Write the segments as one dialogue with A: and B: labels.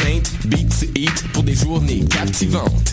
A: Paint Beats Eat pour des journées captivantes.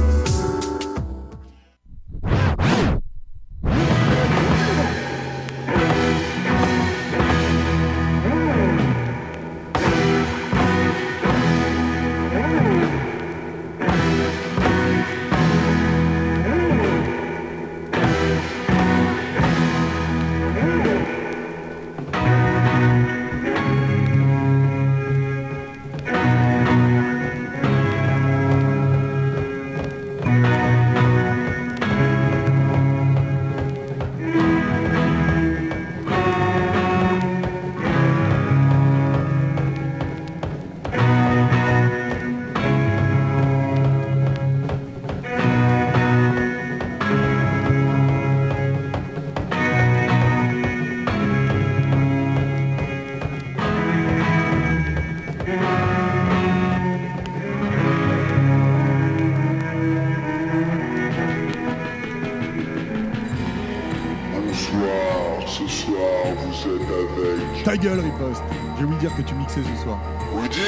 B: J'ai oublié dire que tu mixais ce soir.
C: Vous dire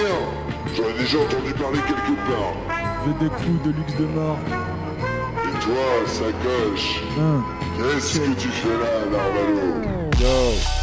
C: J'en ai déjà entendu parler quelque part.
B: The Crew de luxe de mort.
C: Et toi, sacoche,
B: Hein.
C: qu'est-ce que tu fais là, Narvalo
B: Yo.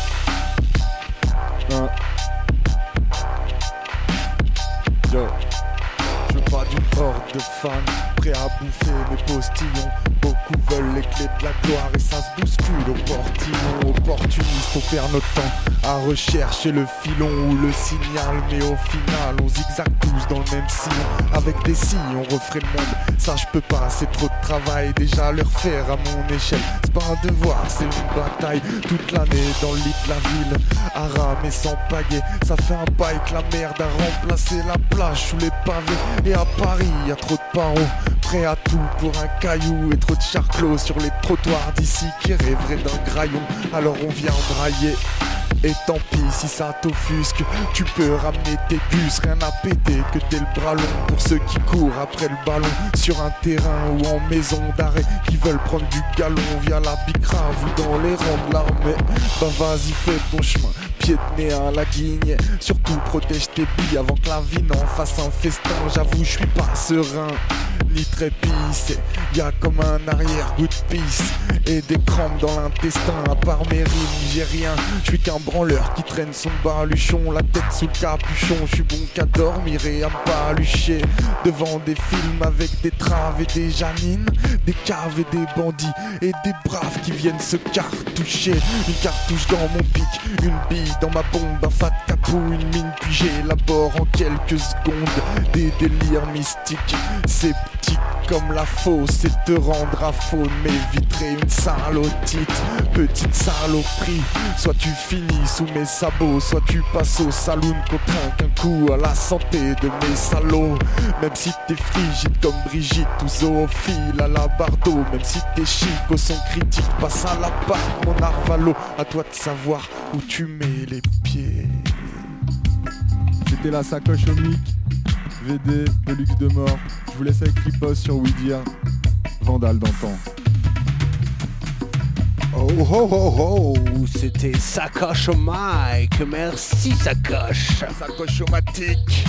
B: Rechercher le filon ou le signal. Mais au final, on zigzag tous dans le même sillon. Avec des si, on referait le monde. Ça, je peux pas, c'est trop de travail. Déjà, le refaire à mon échelle. C'est pas un devoir, c'est une bataille. Toute l'année dans le lit de la ville. À ramer sans pagaie, ça fait un bail que la merde a remplacé la plage sous les pavés. Et à Paris, y trop de paros. Prêt à tout pour un caillou et trop de charclos sur les trottoirs d'ici qui rêveraient d'un graillon. Alors on vient brailler. Et tant pis si ça t'offusque, tu peux ramener tes bus, rien à péter que t'es le bras long pour ceux qui courent après le ballon sur un terrain ou en maison d'arrêt qui veulent prendre du galon via la bicrave ou dans les rangs de l'armée. Bah vas-y fais ton chemin, pied de nez à la guigne, surtout protège tes billes avant que la vie n'en fasse un festin. J'avoue je suis pas serein ni très pisse. Y a comme un arrière-goût de pisse et des crampes dans l'intestin. À part mes rimes, j'ai rien. Je suis qu'un branleur qui traîne son baluchon, la tête sous le capuchon. Je suis bon qu'à dormir et à balucher devant des films avec des traves et des janines, des caves et des bandits et des braves qui viennent se cartoucher. Une cartouche dans mon pic, une bille dans ma bombe, un fat capou, une mine, puis j'élabore en quelques secondes des délires mystiques. C'est petit comme la fosse et te rendre à faune m'éviterait une salotite, petite saloperie. Soit tu finis sous mes sabots, soit tu passes au saloon qu'on trinque un coup à la santé de mes salauds. Même si t'es frigide comme Brigitte ou zoophile à la bardo, même si t'es chic au son critique, passe à la part mon arvalo. À toi de savoir où tu mets les pieds. C'était la sacoche au mic. VD de luxe de mort. Je vous laisse avec Ripos sur Widia. Vandal d'antan. Oh
D: ho ho ho, c'était Sacoche au Mike. Merci Sacoche.
E: Sacochomatique.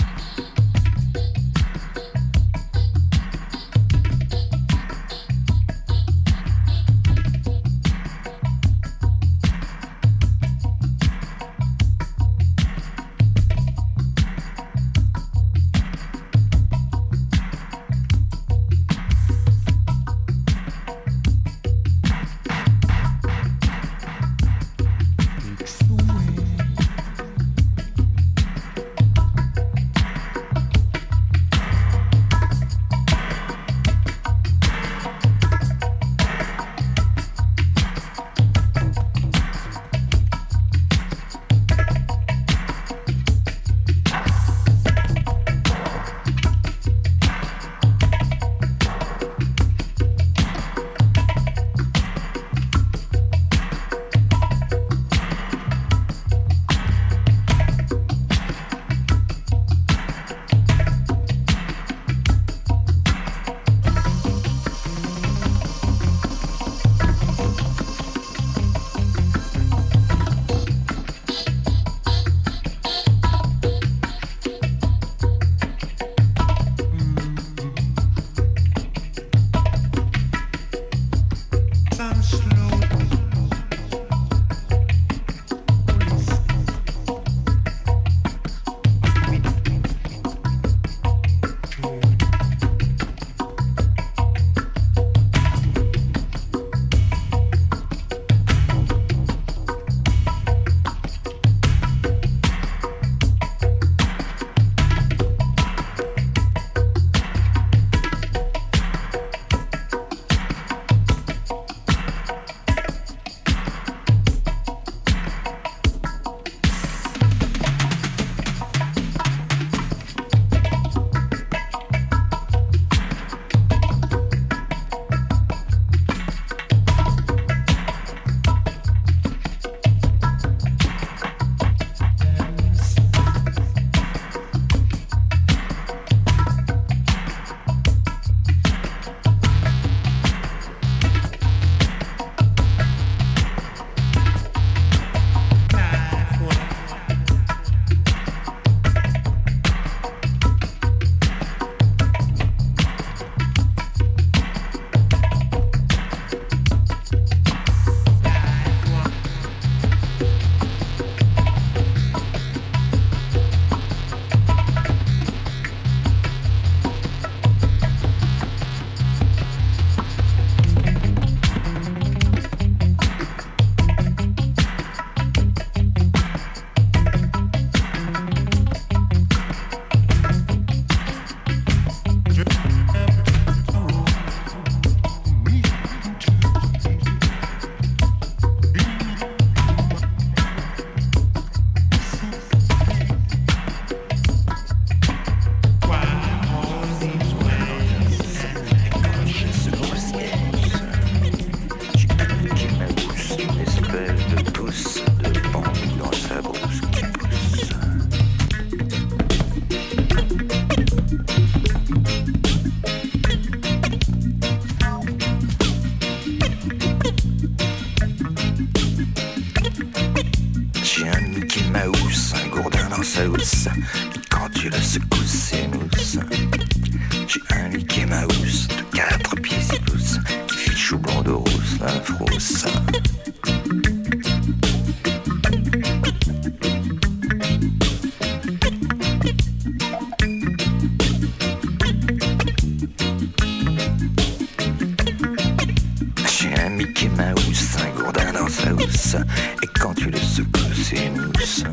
E: Et quand tu le secoues, c'est mousse.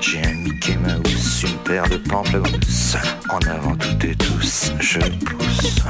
E: J'ai un Mickey Mouse, une paire de pamplemousses. En avant toutes et tous, je pousse.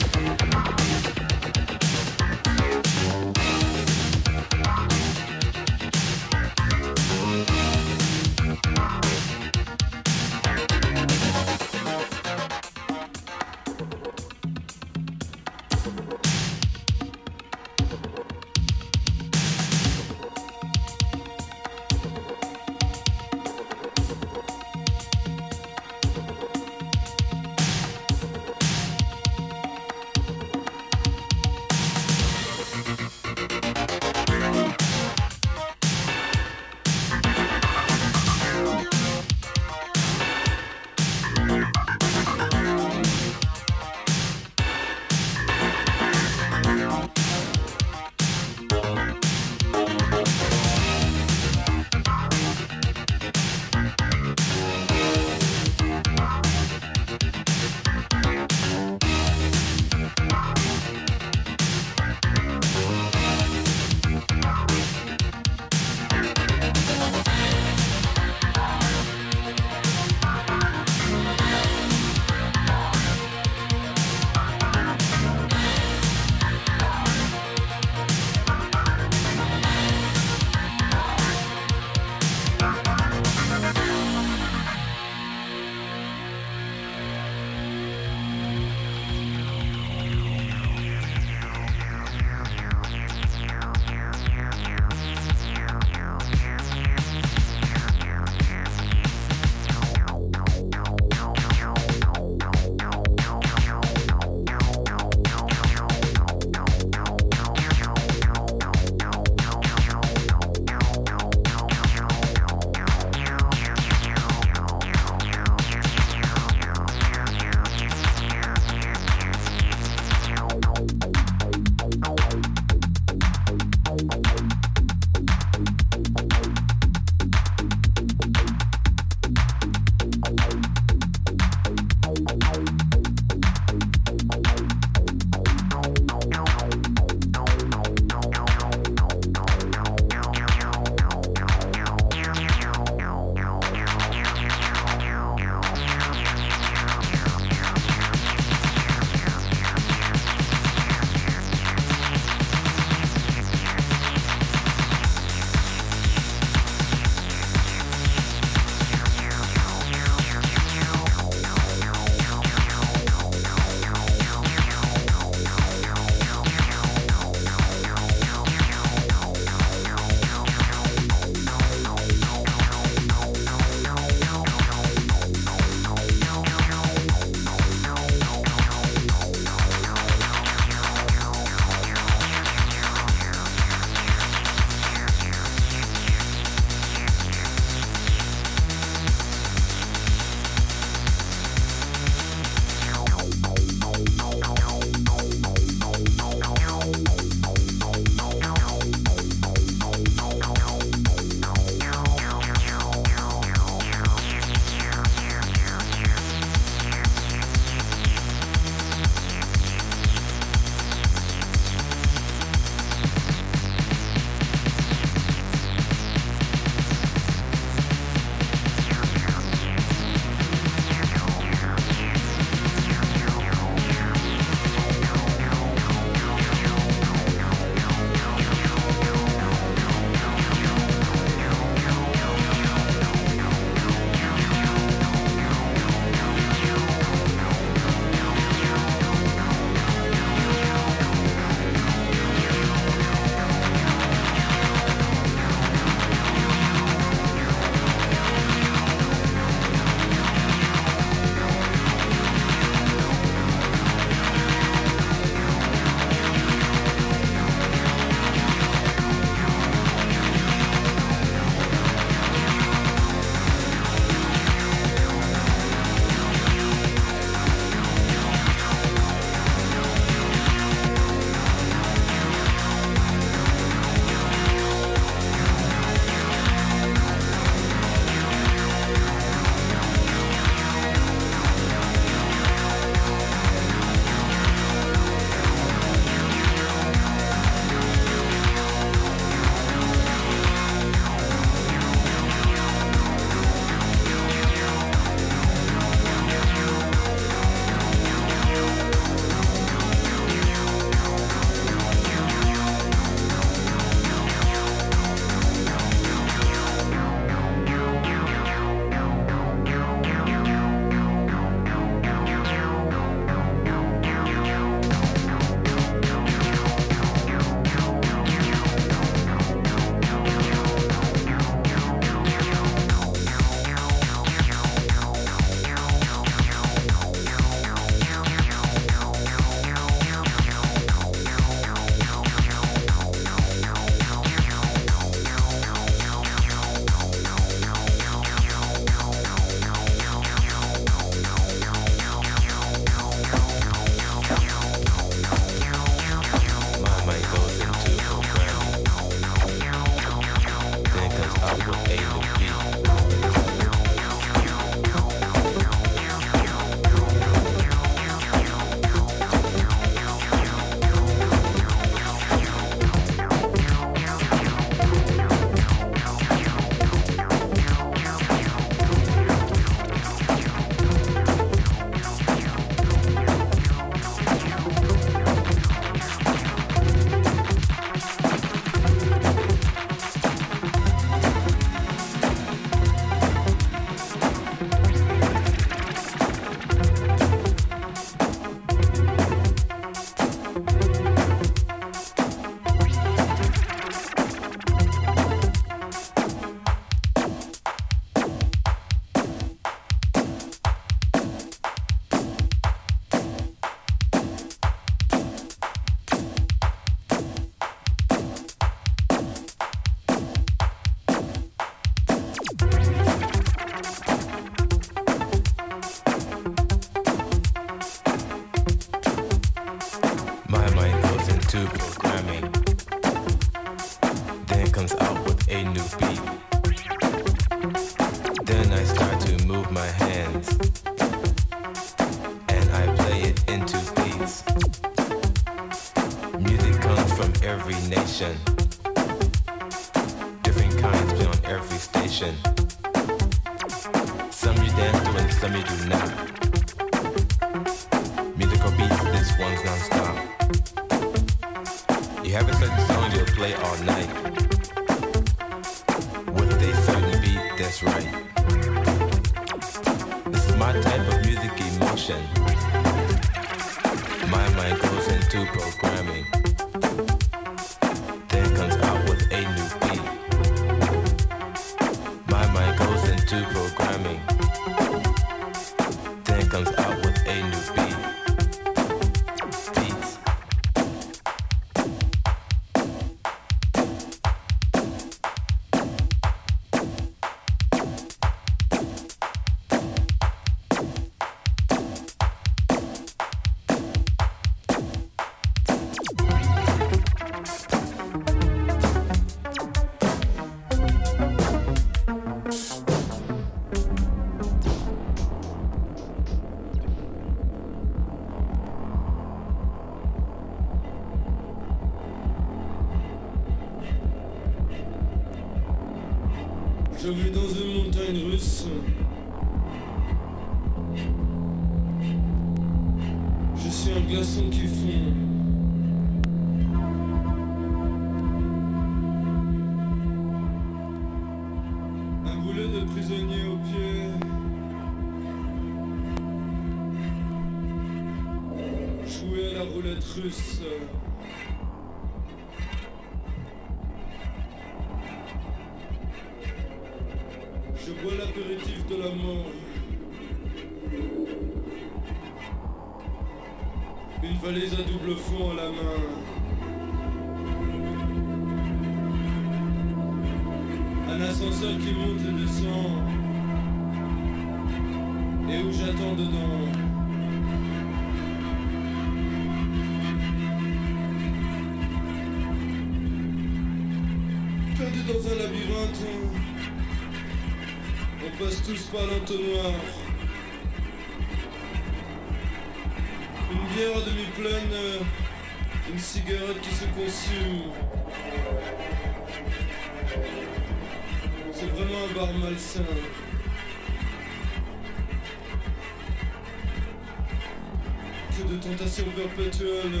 F: pression perpétuelle.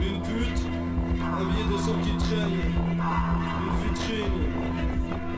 F: Une pute, un billet de sang qui traîne, une vitrine.